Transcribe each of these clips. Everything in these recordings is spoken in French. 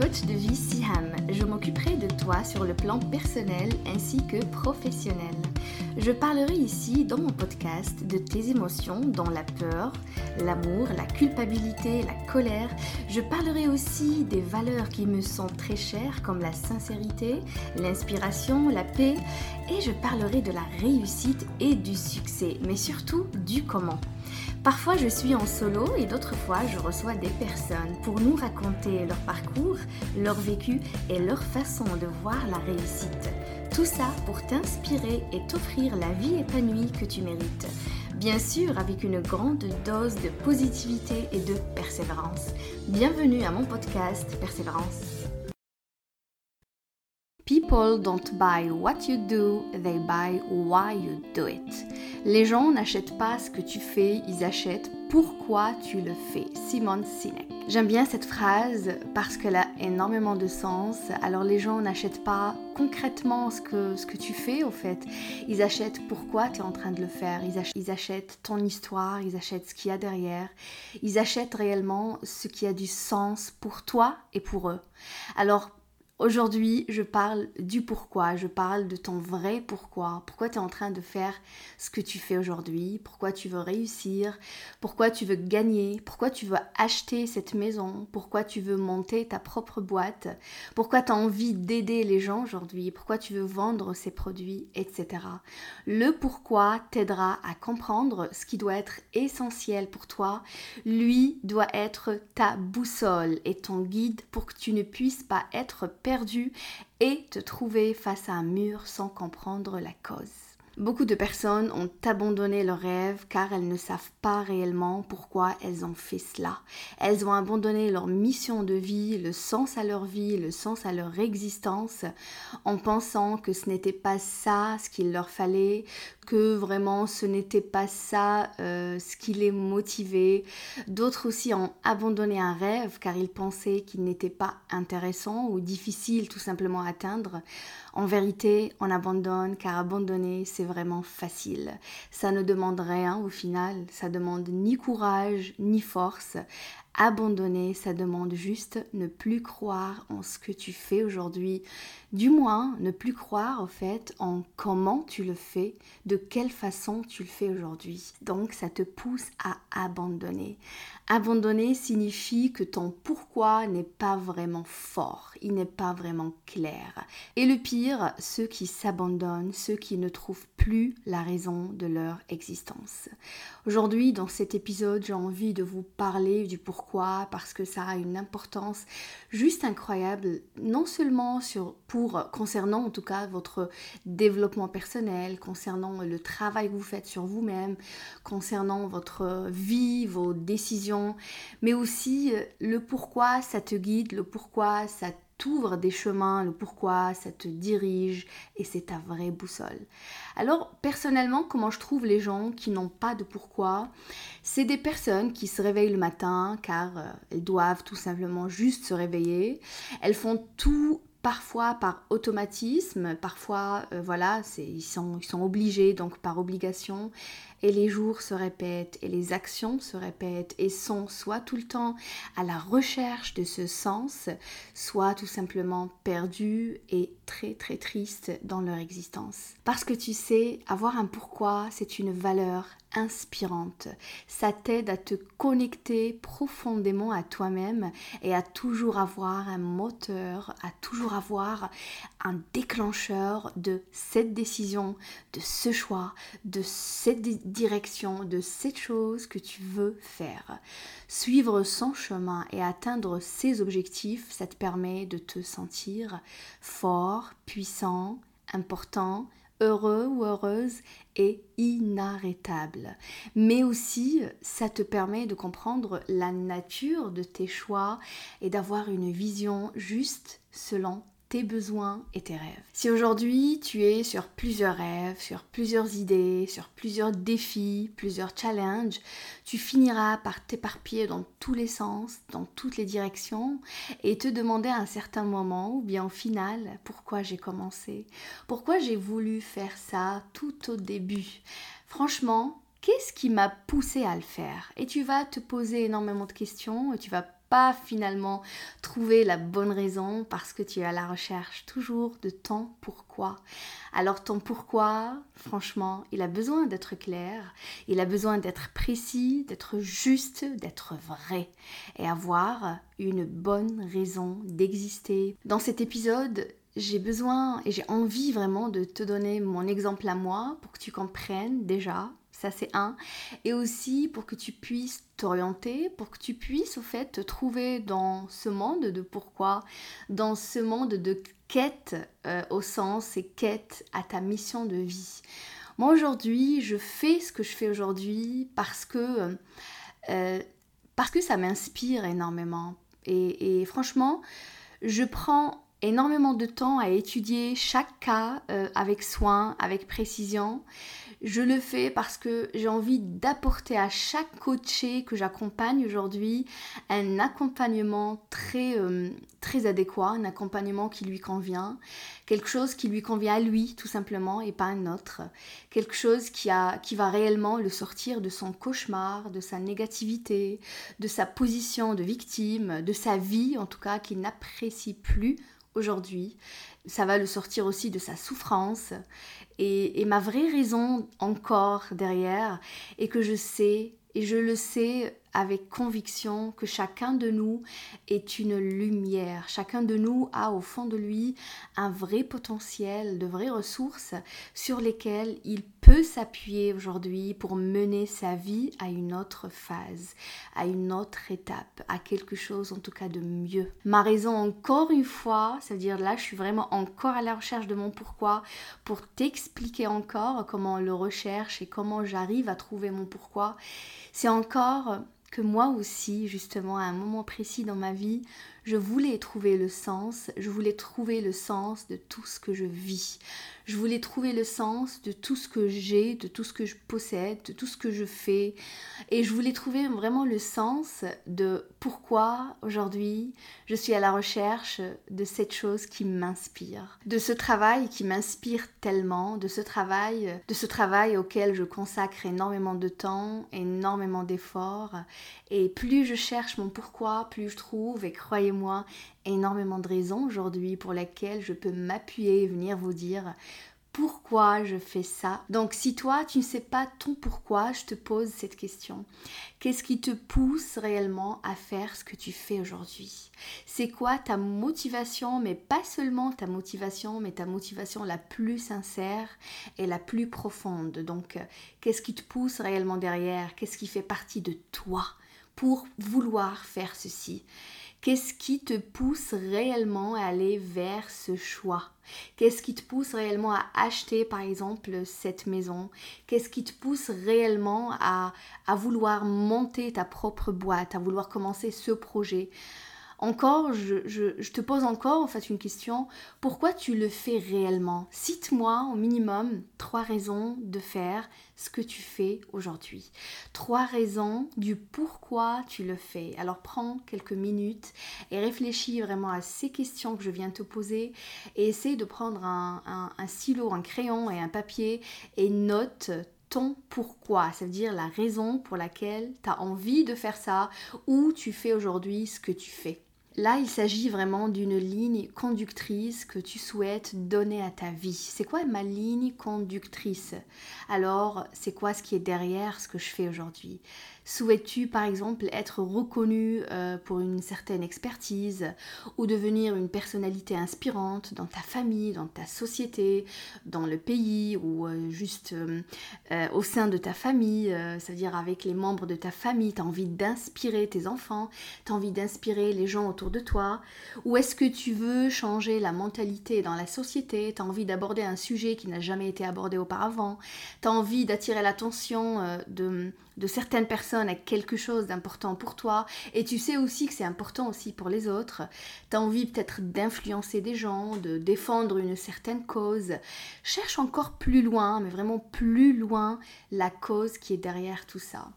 coach de vie Siham. Je m'occuperai de toi sur le plan personnel ainsi que professionnel. Je parlerai ici dans mon podcast de tes émotions, dont la peur, l'amour, la culpabilité, la colère. Je parlerai aussi des valeurs qui me sont très chères comme la sincérité, l'inspiration, la paix et je parlerai de la réussite et du succès, mais surtout du comment. Parfois je suis en solo et d'autres fois je reçois des personnes pour nous raconter leur parcours, leur vécu et leur façon de voir la réussite. Tout ça pour t'inspirer et t'offrir la vie épanouie que tu mérites. Bien sûr avec une grande dose de positivité et de persévérance. Bienvenue à mon podcast Persévérance. People don't buy what you do, they buy why you do it. Les gens n'achètent pas ce que tu fais, ils achètent pourquoi tu le fais. Simone Sinek. J'aime bien cette phrase parce qu'elle a énormément de sens. Alors les gens n'achètent pas concrètement ce que, ce que tu fais au fait. Ils achètent pourquoi tu es en train de le faire. Ils ils achètent ton histoire, ils achètent ce qu'il y a derrière. Ils achètent réellement ce qui a du sens pour toi et pour eux. Alors Aujourd'hui, je parle du pourquoi, je parle de ton vrai pourquoi. Pourquoi tu es en train de faire ce que tu fais aujourd'hui, pourquoi tu veux réussir, pourquoi tu veux gagner, pourquoi tu veux acheter cette maison, pourquoi tu veux monter ta propre boîte, pourquoi tu as envie d'aider les gens aujourd'hui, pourquoi tu veux vendre ces produits, etc. Le pourquoi t'aidera à comprendre ce qui doit être essentiel pour toi. Lui doit être ta boussole et ton guide pour que tu ne puisses pas être perdu et te trouver face à un mur sans comprendre la cause. Beaucoup de personnes ont abandonné leurs rêves car elles ne savent pas réellement pourquoi elles ont fait cela. Elles ont abandonné leur mission de vie, le sens à leur vie, le sens à leur existence en pensant que ce n'était pas ça ce qu'il leur fallait, que vraiment ce n'était pas ça euh, ce qui les motivait. D'autres aussi ont abandonné un rêve car ils pensaient qu'il n'était pas intéressant ou difficile tout simplement à atteindre. En vérité, on abandonne car abandonner, c'est vraiment facile. Ça ne demande rien au final, ça demande ni courage ni force. Abandonner, ça demande juste ne plus croire en ce que tu fais aujourd'hui, du moins ne plus croire au fait en comment tu le fais, de quelle façon tu le fais aujourd'hui. Donc ça te pousse à abandonner. Abandonner signifie que ton pourquoi n'est pas vraiment fort, il n'est pas vraiment clair. Et le pire, ceux qui s'abandonnent, ceux qui ne trouvent plus la raison de leur existence. Aujourd'hui, dans cet épisode, j'ai envie de vous parler du pourquoi parce que ça a une importance juste incroyable, non seulement sur, pour concernant en tout cas votre développement personnel, concernant le travail que vous faites sur vous-même, concernant votre vie, vos décisions mais aussi euh, le pourquoi ça te guide, le pourquoi ça t'ouvre des chemins, le pourquoi ça te dirige et c'est ta vraie boussole. Alors personnellement, comment je trouve les gens qui n'ont pas de pourquoi? C'est des personnes qui se réveillent le matin car euh, elles doivent tout simplement juste se réveiller. Elles font tout parfois par automatisme, parfois euh, voilà, ils sont, ils sont obligés donc par obligation et les jours se répètent et les actions se répètent et sont soit tout le temps à la recherche de ce sens, soit tout simplement perdus et très très tristes dans leur existence. Parce que tu sais, avoir un pourquoi, c'est une valeur inspirante. Ça t'aide à te connecter profondément à toi-même et à toujours avoir un moteur, à toujours avoir un déclencheur de cette décision, de ce choix, de cette direction, de cette chose que tu veux faire. Suivre son chemin et atteindre ses objectifs, ça te permet de te sentir fort, puissant, important, heureux ou heureuse et inarrêtable. Mais aussi, ça te permet de comprendre la nature de tes choix et d'avoir une vision juste selon tes besoins et tes rêves. Si aujourd'hui tu es sur plusieurs rêves, sur plusieurs idées, sur plusieurs défis, plusieurs challenges, tu finiras par t'éparpiller dans tous les sens, dans toutes les directions et te demander à un certain moment ou bien au final pourquoi j'ai commencé, pourquoi j'ai voulu faire ça tout au début? Franchement, qu'est-ce qui m'a poussé à le faire? Et tu vas te poser énormément de questions et tu vas pas finalement trouvé la bonne raison parce que tu es à la recherche toujours de ton pourquoi. Alors ton pourquoi, franchement, il a besoin d'être clair, il a besoin d'être précis, d'être juste, d'être vrai et avoir une bonne raison d'exister. Dans cet épisode, j'ai besoin et j'ai envie vraiment de te donner mon exemple à moi pour que tu comprennes déjà ça c'est un. Et aussi pour que tu puisses t'orienter, pour que tu puisses au fait te trouver dans ce monde de pourquoi, dans ce monde de quête euh, au sens et quête à ta mission de vie. Moi aujourd'hui, je fais ce que je fais aujourd'hui parce que euh, parce que ça m'inspire énormément. Et, franchement, je prends énormément de temps à étudier chaque cas euh, avec soin, avec précision. Je le fais parce que j'ai envie d'apporter à chaque coaché que j'accompagne aujourd'hui un accompagnement très, euh, très adéquat, un accompagnement qui lui convient, quelque chose qui lui convient à lui tout simplement et pas un autre, quelque chose qui, a, qui va réellement le sortir de son cauchemar, de sa négativité, de sa position de victime, de sa vie en tout cas qu'il n'apprécie plus aujourd'hui. Ça va le sortir aussi de sa souffrance et, ma vraie raison encore derrière est que je sais, et je le sais avec conviction que chacun de nous est une lumière. Chacun de nous a au fond de lui un vrai potentiel, de vraies ressources sur lesquelles il peut s'appuyer aujourd'hui pour mener sa vie à une autre phase, à une autre étape, à quelque chose en tout cas de mieux. Ma raison encore une fois, c'est-à-dire là je suis vraiment encore à la recherche de mon pourquoi pour t'expliquer encore comment on le recherche et comment j'arrive à trouver mon pourquoi, c'est encore que moi aussi, justement, à un moment précis dans ma vie, je voulais trouver le sens, je voulais trouver le sens de tout ce que je vis. Je voulais trouver le sens de tout ce que j'ai, de tout ce que je possède, de tout ce que je fais. Et je voulais trouver vraiment le sens de pourquoi aujourd'hui je suis à la recherche de cette chose qui m'inspire. De ce travail qui m'inspire tellement, de ce travail, de ce travail auquel je consacre énormément de temps, énormément d'efforts. Et plus je cherche mon pourquoi, plus je trouve, et croyez-moi, énormément de raisons aujourd'hui pour lesquelles je peux m'appuyer et venir vous dire pourquoi je fais ça. Donc si toi tu ne sais pas ton pourquoi, je te pose cette question. Qu'est-ce qui te pousse réellement à faire ce que tu fais aujourd'hui? C'est quoi ta motivation, mais pas seulement ta motivation, mais ta motivation la plus sincère et la plus profonde? Donc qu'est-ce qui te pousse réellement derrière? Qu'est-ce qui fait partie de toi pour vouloir faire ceci? Qu'est-ce qui te pousse réellement à aller vers ce choix? Qu'est-ce qui te pousse réellement à acheter par exemple cette maison? Qu'est-ce qui te pousse réellement à, vouloir monter ta propre boîte, à vouloir commencer ce projet? Encore, je, te pose encore une question. Pourquoi tu le fais réellement? Cite-moi au minimum trois raisons de faire ce que tu fais aujourd'hui. Trois raisons du pourquoi tu le fais. Alors prends quelques minutes et réfléchis vraiment à ces questions que je viens de te poser et essaie de prendre un, un, un un crayon et un papier et note ton pourquoi, ça veut dire la raison pour laquelle tu as envie de faire ça ou tu fais aujourd'hui ce que tu fais. Là, il s'agit vraiment d'une ligne conductrice que tu souhaites donner à ta vie. C'est quoi ma ligne conductrice? Alors, c'est quoi ce qui est derrière ce que je fais aujourd'hui? Souhaites-tu par exemple être reconnu euh, pour une certaine expertise ou devenir une personnalité inspirante dans ta famille, dans ta société, dans le pays ou euh, juste euh, au sein de ta famille, c'est-à-dire avec les membres de ta famille, tu as envie d'inspirer tes enfants, tu as envie d'inspirer les gens autour de toi? Ou est-ce que tu veux changer la mentalité dans la société, tu as envie d'aborder un sujet qui n'a jamais été abordé auparavant, tu as envie d'attirer l'attention de de certaines personnes avec quelque chose d'important pour toi et tu sais aussi que c'est important aussi pour les autres. Tu as envie peut-être d'influencer des gens, de défendre une certaine cause. Cherche encore plus loin, mais vraiment plus loin, la cause qui est derrière tout ça.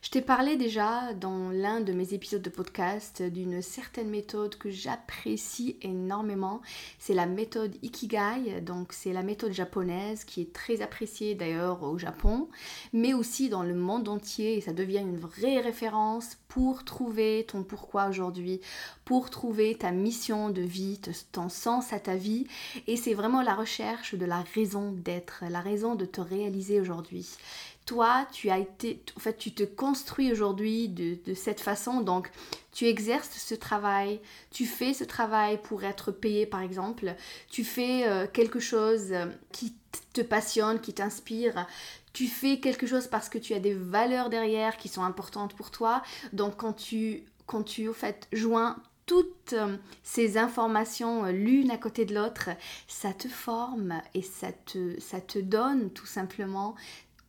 Je t'ai parlé déjà dans l'un de mes épisodes de podcast d'une certaine méthode que j'apprécie énormément. C'est la méthode Ikigai, donc c'est la méthode japonaise qui est très appréciée d'ailleurs au Japon, mais aussi dans le monde entier et ça devient une vraie référence pour trouver ton pourquoi aujourd'hui, pour trouver ta mission de vie, ton sens à ta vie. Et c'est vraiment la recherche de la raison d'être, la raison de te réaliser aujourd'hui toi, tu as été, en fait, tu te construis aujourd'hui de, cette façon. Donc, tu exerces ce travail, tu fais ce travail pour être payé, par exemple. Tu fais euh, quelque chose euh, qui te passionne, qui t'inspire. Tu fais quelque chose parce que tu as des valeurs derrière qui sont importantes pour toi. Donc, quand tu, quand tu, en fait, joins toutes euh, ces informations l'une à côté de l'autre, ça te forme et ça te, ça te donne tout simplement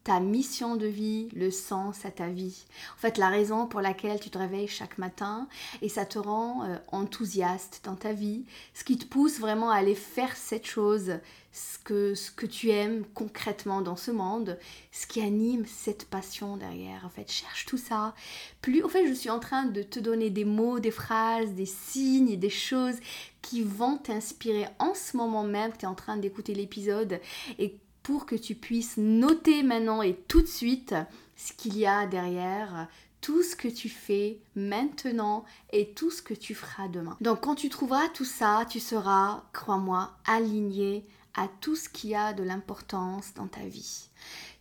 ta mission de vie, le sens à ta vie. En fait, la raison pour laquelle tu te réveilles chaque matin et ça te rend euh, enthousiaste dans ta vie, ce qui te pousse vraiment à aller faire cette chose, ce que, ce que tu aimes concrètement dans ce monde, ce qui anime cette passion derrière. En fait, cherche tout ça. Plus, en fait, je suis en train de te donner des mots, des phrases, des signes, des choses qui vont t'inspirer en ce moment même que tu es en train d'écouter l'épisode et que tu puisses noter maintenant et tout de suite ce qu'il y a derrière tout ce que tu fais maintenant et tout ce que tu feras demain. Donc quand tu trouveras tout ça, tu seras, crois-moi, aligné à tout ce qui a de l'importance dans ta vie.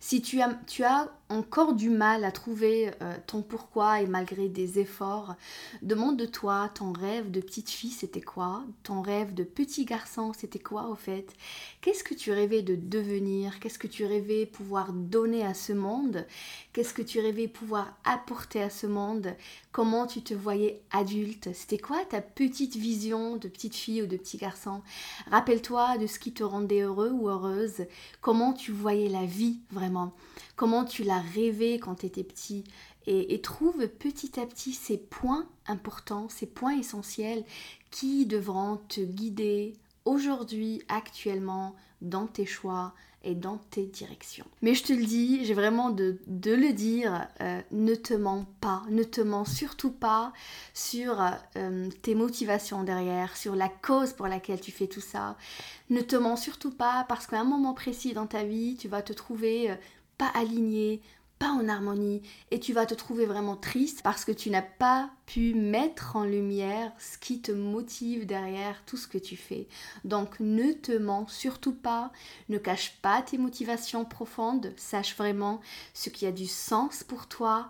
Si tu as, encore du mal à trouver euh, ton pourquoi et malgré des efforts, demande-toi ton rêve de petite fille c'était quoi? Ton rêve de petit garçon c'était quoi au fait? Qu'est-ce que tu rêvais de devenir? Qu'est-ce que tu rêvais pouvoir donner à ce monde? Qu'est-ce que tu rêvais pouvoir apporter à ce monde? Comment tu te voyais adulte? C'était quoi ta petite vision de petite fille ou de petit garçon? Rappelle-toi de ce qui te rendait heureux ou heureuse. Comment tu voyais la vie vraiment? Comment tu l'as rêvé quand tu étais petit. Et, trouve petit à petit ces points importants, ces points essentiels qui devront te guider aujourd'hui, actuellement, dans tes choix, et dans tes directions. Mais je te le dis, j'ai vraiment de, le dire, euh, ne te mens pas, ne te mens surtout pas sur euh, tes motivations derrière, sur la cause pour laquelle tu fais tout ça. Ne te mens surtout pas parce qu'à un moment précis dans ta vie, tu vas te trouver euh, pas aligné, pas en harmonie et tu vas te trouver vraiment triste parce que tu n'as pas pu mettre en lumière ce qui te motive derrière tout ce que tu fais. Donc ne te mens surtout pas, ne cache pas tes motivations profondes, sache vraiment ce qui a du sens pour toi,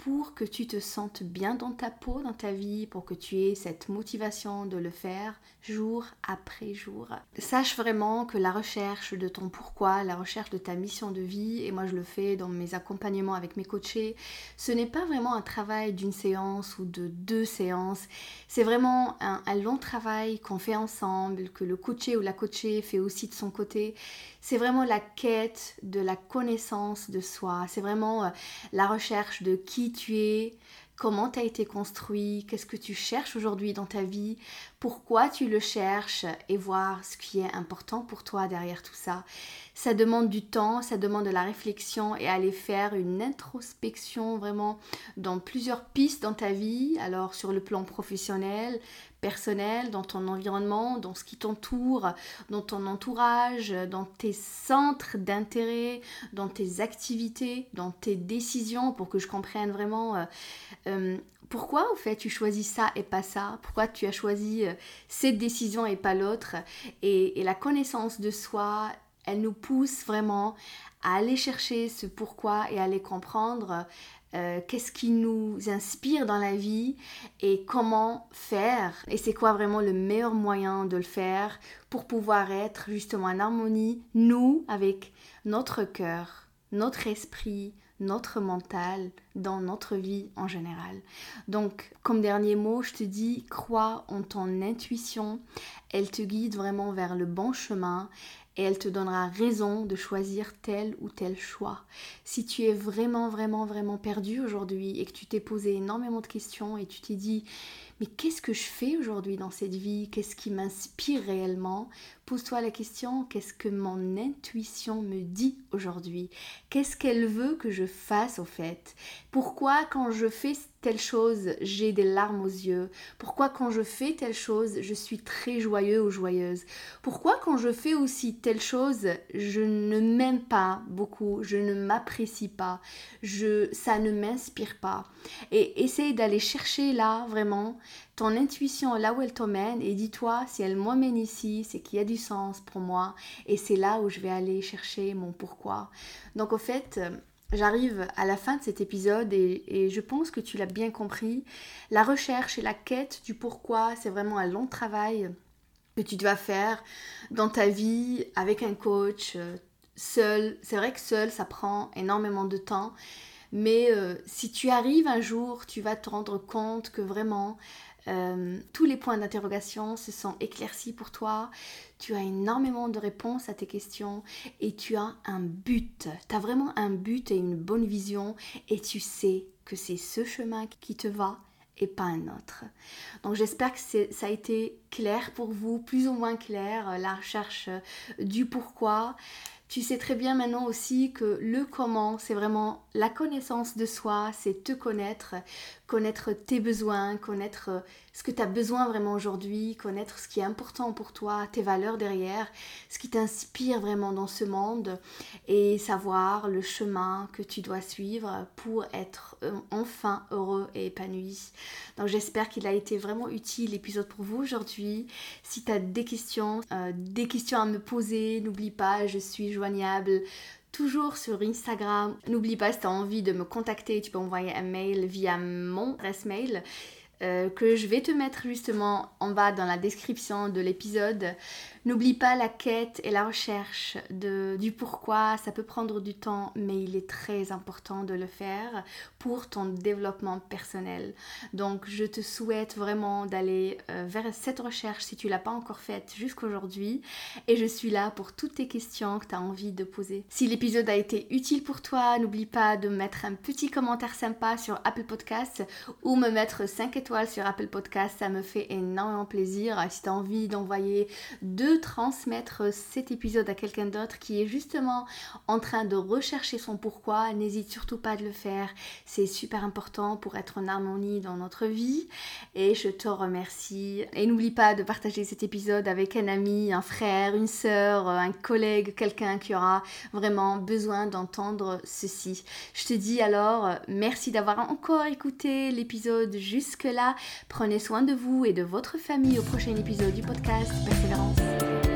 pour que tu te sentes bien dans ta peau, dans ta vie, pour que tu aies cette motivation de le faire jour après jour. Sache vraiment que la recherche de ton pourquoi, la recherche de ta mission de vie, et moi je le fais dans mes accompagnements avec mes coachés, ce n'est pas vraiment un travail d'une séance ou de deux séances, c'est vraiment un, long travail qu'on fait ensemble, que le coaché ou la coachée fait aussi de son côté. C'est vraiment la quête de la connaissance de soi, c'est vraiment euh, la recherche de qui tu es, comment tu as été construit, qu'est-ce que tu cherches aujourd'hui dans ta vie, pourquoi tu le cherches? Et voir ce qui est important pour toi derrière tout ça. Ça demande du temps, ça demande de la réflexion et aller faire une introspection vraiment dans plusieurs pistes dans ta vie, alors sur le plan professionnel, personnel, dans ton environnement, dans ce qui t'entoure, dans ton entourage, dans tes centres d'intérêt, dans tes activités, dans tes décisions, pour que je comprenne vraiment euh, euh, pourquoi au fait tu choisis ça et pas ça, pourquoi tu as choisi euh, cette décision et pas l'autre? Et, et la connaissance de soi, elle nous pousse vraiment à aller chercher ce pourquoi et à aller comprendre euh, qu'est-ce qui nous inspire dans la vie et comment faire. Et c'est quoi vraiment le meilleur moyen de le faire pour pouvoir être justement en harmonie, nous, avec notre cœur, notre esprit, notre mental, dans notre vie en général. Donc, comme dernier mot, je te dis, crois en ton intuition, elle te guide vraiment vers le bon chemin et elle te donnera raison de choisir tel ou tel choix. Si tu es vraiment, vraiment, vraiment perdu aujourd'hui et que tu t'es posé énormément de questions et tu t'es dit, mais qu'est-ce que je fais aujourd'hui dans cette vie? Qu'est-ce qui m'inspire réellement? Pose-toi la question, qu'est-ce que mon intuition me dit aujourd'hui? Qu'est-ce qu'elle veut que je fasse au fait? Pourquoi quand je fais telle chose, j'ai des larmes aux yeux? Pourquoi quand je fais telle chose, je suis très joyeux ou joyeuse? Pourquoi quand je fais aussi telle chose, je ne m'aime pas beaucoup, je ne m'apprécie pas, je, ça ne m'inspire pas? Et essaye d'aller chercher là vraiment ton intuition là où elle t'emmène et dis-toi si elle m'emmène ici, c'est qu'il y a du sens pour moi et c'est là où je vais aller chercher mon pourquoi. Donc au fait, J'arrive à la fin de cet épisode et, je pense que tu l'as bien compris. La recherche et la quête du pourquoi, c'est vraiment un long travail que tu dois faire dans ta vie avec un coach, euh, seul. C'est vrai que seul, ça prend énormément de temps. Mais euh, si tu arrives un jour, tu vas te rendre compte que vraiment euh, tous les points d'interrogation se sont éclaircis pour toi. Tu as énormément de réponses à tes questions et tu as un but. Tu as vraiment un but et une bonne vision et tu sais que c'est ce chemin qui te va et pas un autre. Donc j'espère que ça a été clair pour vous, plus ou moins clair, euh, la recherche du pourquoi. Tu sais très bien maintenant aussi que le comment, c'est vraiment la connaissance de soi, c'est te connaître, connaître tes besoins, connaître ce que tu as besoin vraiment aujourd'hui, connaître ce qui est important pour toi, tes valeurs derrière, ce qui t'inspire vraiment dans ce monde et savoir le chemin que tu dois suivre pour être euh, enfin heureux et épanoui. Donc j'espère qu'il a été vraiment utile l'épisode pour vous aujourd'hui. Si tu as des questions, euh, des questions à me poser, n'oublie pas, je suis joignable toujours sur Instagram. N'oublie pas si tu as envie de me contacter, tu peux envoyer un mail via mon adresse mail euh, que je vais te mettre justement en bas dans la description de l'épisode. N'oublie pas la quête et la recherche du pourquoi. Ça peut prendre du temps, mais il est très important de le faire pour ton développement personnel. Donc, je te souhaite vraiment d'aller euh, vers cette recherche si tu l'as pas encore faite jusqu'aujourd'hui. Et je suis là pour toutes tes questions que tu as envie de poser. Si l'épisode a été utile pour toi, n'oublie pas de mettre un petit commentaire sympa sur Apple Podcasts ou me mettre 5 étoiles sur Apple Podcasts. Ça me fait énormément plaisir. Si tu as envie d'envoyer deux transmettre cet épisode à quelqu'un d'autre qui est justement en train de rechercher son pourquoi, n'hésite surtout pas de le faire. C'est super important pour être en harmonie dans notre vie. Et je te remercie. Et n'oublie pas de partager cet épisode avec un ami, un frère, une soeur, un collègue, quelqu'un qui aura vraiment besoin d'entendre ceci. Je te dis alors merci d'avoir encore écouté l'épisode jusque-là. Prenez soin de vous et de votre famille au prochain épisode du podcast Persévérance. thank you